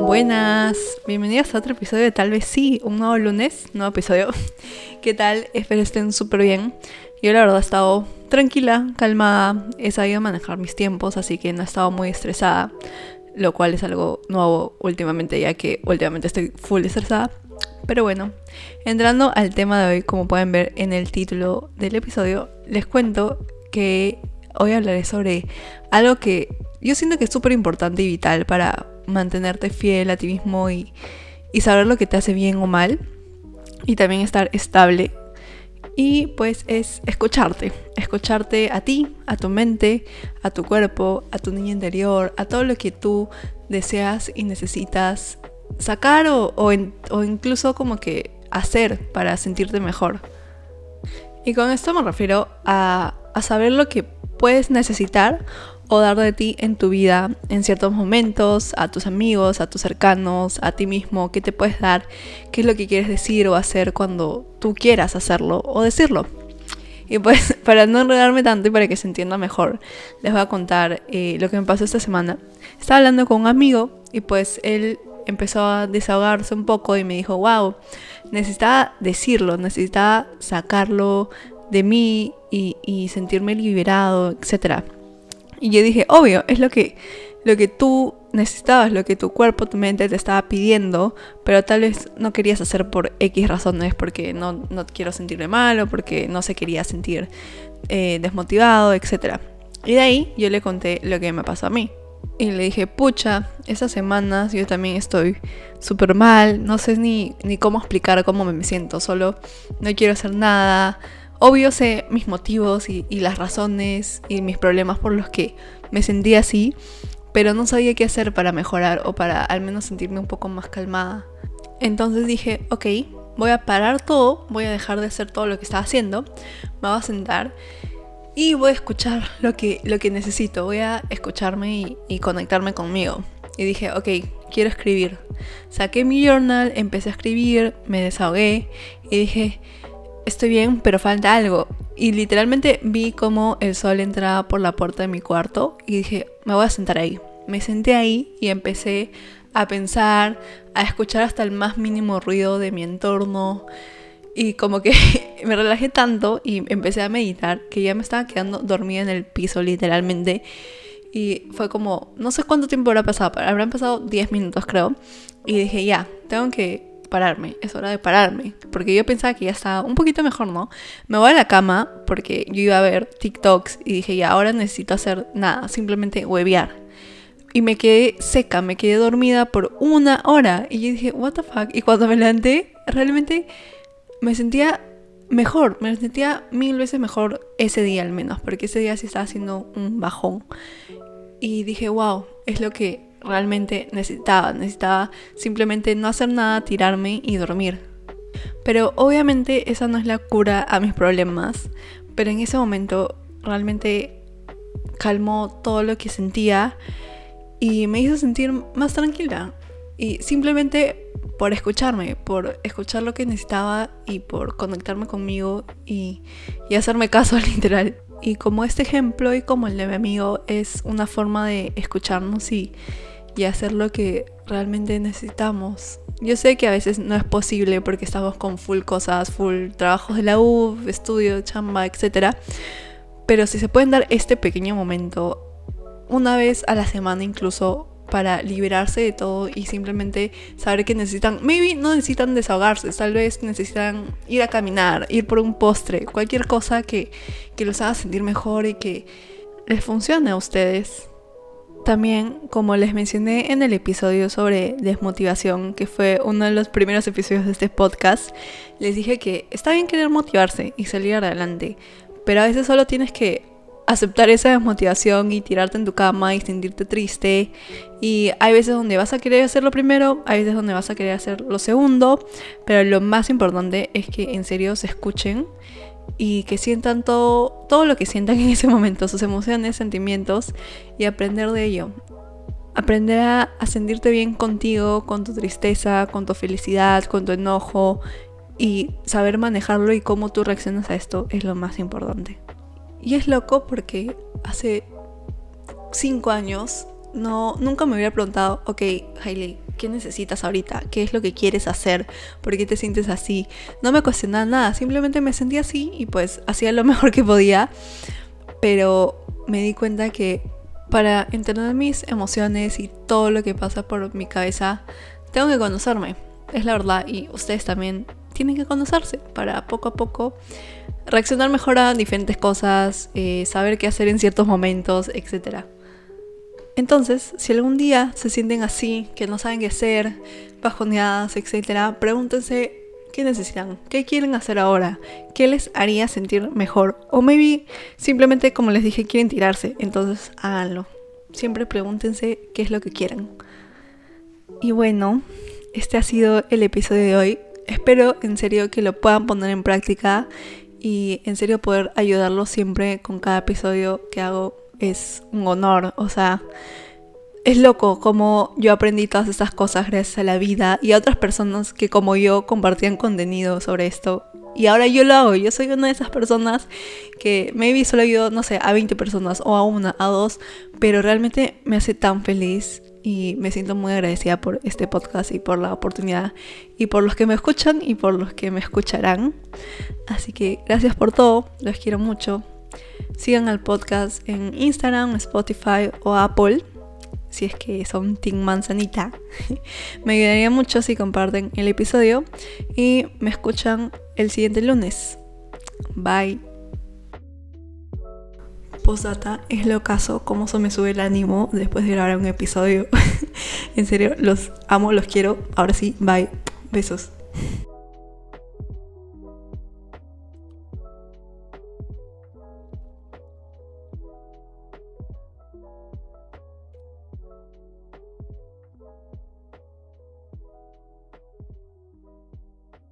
Buenas, bienvenidos a otro episodio de Tal vez sí, un nuevo lunes, nuevo episodio. ¿Qué tal? Espero estén súper bien. Yo la verdad he estado tranquila, calmada, he sabido manejar mis tiempos, así que no he estado muy estresada, lo cual es algo nuevo últimamente, ya que últimamente estoy full estresada. Pero bueno, entrando al tema de hoy, como pueden ver en el título del episodio, les cuento que hoy hablaré sobre algo que yo siento que es súper importante y vital para mantenerte fiel a ti mismo y, y saber lo que te hace bien o mal. Y también estar estable y pues es escucharte, escucharte a ti, a tu mente, a tu cuerpo, a tu niña interior, a todo lo que tú deseas y necesitas sacar o, o, incluso como que hacer para sentirte mejor. Y con esto me refiero a, a saber lo que puedes necesitar o dar de ti en tu vida en ciertos momentos, a tus amigos, a tus cercanos, a ti mismo, qué te puedes dar, qué es lo que quieres decir o hacer cuando tú quieras hacerlo o decirlo. Y pues para no enredarme tanto y para que se entienda mejor, les voy a contar eh, lo que me pasó esta semana. Estaba hablando con un amigo y pues él empezó a desahogarse un poco y me dijo, wow, necesitaba decirlo, necesitaba sacarlo de mí y, sentirme liberado, etcétera. Y yo dije, obvio, es lo que, lo que tú necesitabas, lo que tu cuerpo, tu mente te estaba pidiendo, pero tal vez no querías hacer por X razones, porque no, no quiero sentirme mal o porque no se quería sentir eh, desmotivado, etc. Y de ahí yo le conté lo que me pasó a mí. Y le dije, pucha, esas semanas yo también estoy súper mal, no sé ni, ni cómo explicar cómo me siento, solo no quiero hacer nada, Obvio sé mis motivos y, las razones y mis problemas por los que me sentí así, pero no sabía qué hacer para mejorar o para al menos sentirme un poco más calmada. Entonces dije, ok, voy a parar todo, voy a dejar de hacer todo lo que estaba haciendo, me voy a sentar y voy a escuchar lo que, lo que necesito, voy a escucharme y, conectarme conmigo. Y dije, ok, quiero escribir. Saqué mi journal, empecé a escribir, me desahogué y dije, estoy bien, pero falta algo. Y literalmente vi como el sol entraba por la puerta de mi cuarto y dije, me voy a sentar ahí. Me senté ahí y empecé a pensar, a escuchar hasta el más mínimo ruido de mi entorno. Y como que me relajé tanto y empecé a meditar que ya me estaba quedando dormida en el piso literalmente. Y fue como, no sé cuánto tiempo habrá pasado, habrán pasado 10 minutos creo. Y dije, ya, tengo que pararme, es hora de pararme, porque yo pensaba que ya estaba un poquito mejor, ¿no? Me voy a la cama porque yo iba a ver TikToks y dije, ya, ahora necesito hacer nada, simplemente huevear. Y me quedé seca, me quedé dormida por una hora. Y yo dije, what the fuck. Y cuando me levanté, realmente me sentía mejor, me sentía mil veces mejor ese día al menos, porque ese día sí estaba haciendo un bajón. Y dije, wow, es lo que realmente necesitaba. Necesitaba simplemente no hacer nada, tirarme y dormir. Pero obviamente esa no es la cura a mis problemas. Pero en ese momento realmente calmó todo lo que sentía y me hizo sentir más tranquila. Y simplemente por escucharme, por escuchar lo que necesitaba y por conectarme conmigo y, y hacerme caso literal. Y como este ejemplo y como el de mi amigo es una forma de escucharnos y, y hacer lo que realmente necesitamos. Yo sé que a veces no es posible porque estamos con full cosas, full trabajos de la U, estudio, chamba, etc. Pero si se pueden dar este pequeño momento, una vez a la semana incluso, para liberarse de todo y simplemente saber que necesitan, maybe no necesitan desahogarse, tal vez necesitan ir a caminar, ir por un postre, cualquier cosa que, que los haga sentir mejor y que les funcione a ustedes. También, como les mencioné en el episodio sobre desmotivación, que fue uno de los primeros episodios de este podcast, les dije que está bien querer motivarse y salir adelante, pero a veces solo tienes que aceptar esa desmotivación y tirarte en tu cama y sentirte triste. Y hay veces donde vas a querer hacer lo primero, hay veces donde vas a querer hacer lo segundo, pero lo más importante es que en serio se escuchen y que sientan todo, todo lo que sientan en ese momento, sus emociones, sentimientos y aprender de ello. Aprender a, sentirte bien contigo, con tu tristeza, con tu felicidad, con tu enojo Y saber manejarlo y cómo tú reaccionas a esto es lo más importante. Y es loco porque hace cinco años no, nunca me hubiera preguntado, ok, Hailey, ¿qué necesitas ahorita? ¿Qué es lo que quieres hacer? ¿Por qué te sientes así? No me cuestionaba nada, simplemente me sentía así y pues hacía lo mejor que podía. Pero me di cuenta que para entender mis emociones y todo lo que pasa por mi cabeza, tengo que conocerme. Es la verdad y ustedes también tienen que conocerse para poco a poco reaccionar mejor a diferentes cosas, eh, saber qué hacer en ciertos momentos, etc. Entonces, si algún día se sienten así, que no saben qué hacer, bajoneadas, etc., pregúntense qué necesitan, qué quieren hacer ahora, qué les haría sentir mejor. O maybe simplemente, como les dije, quieren tirarse, entonces háganlo. Siempre pregúntense qué es lo que quieren. Y bueno, este ha sido el episodio de hoy. Espero en serio que lo puedan poner en práctica y en serio poder ayudarlos siempre con cada episodio que hago es un honor, o sea, es loco como yo aprendí todas estas cosas gracias a la vida y a otras personas que como yo compartían contenido sobre esto. Y ahora yo lo hago, yo soy una de esas personas que maybe solo ayudo, no sé, a 20 personas o a una, a dos, pero realmente me hace tan feliz y me siento muy agradecida por este podcast y por la oportunidad y por los que me escuchan y por los que me escucharán. Así que gracias por todo, los quiero mucho. Sigan al podcast en Instagram, Spotify o Apple, si es que son Team Manzanita. me ayudaría mucho si comparten el episodio y me escuchan el siguiente lunes. Bye. Postdata, es lo caso cómo se me sube el ánimo después de grabar un episodio. en serio, los amo, los quiero. Ahora sí, bye. Besos.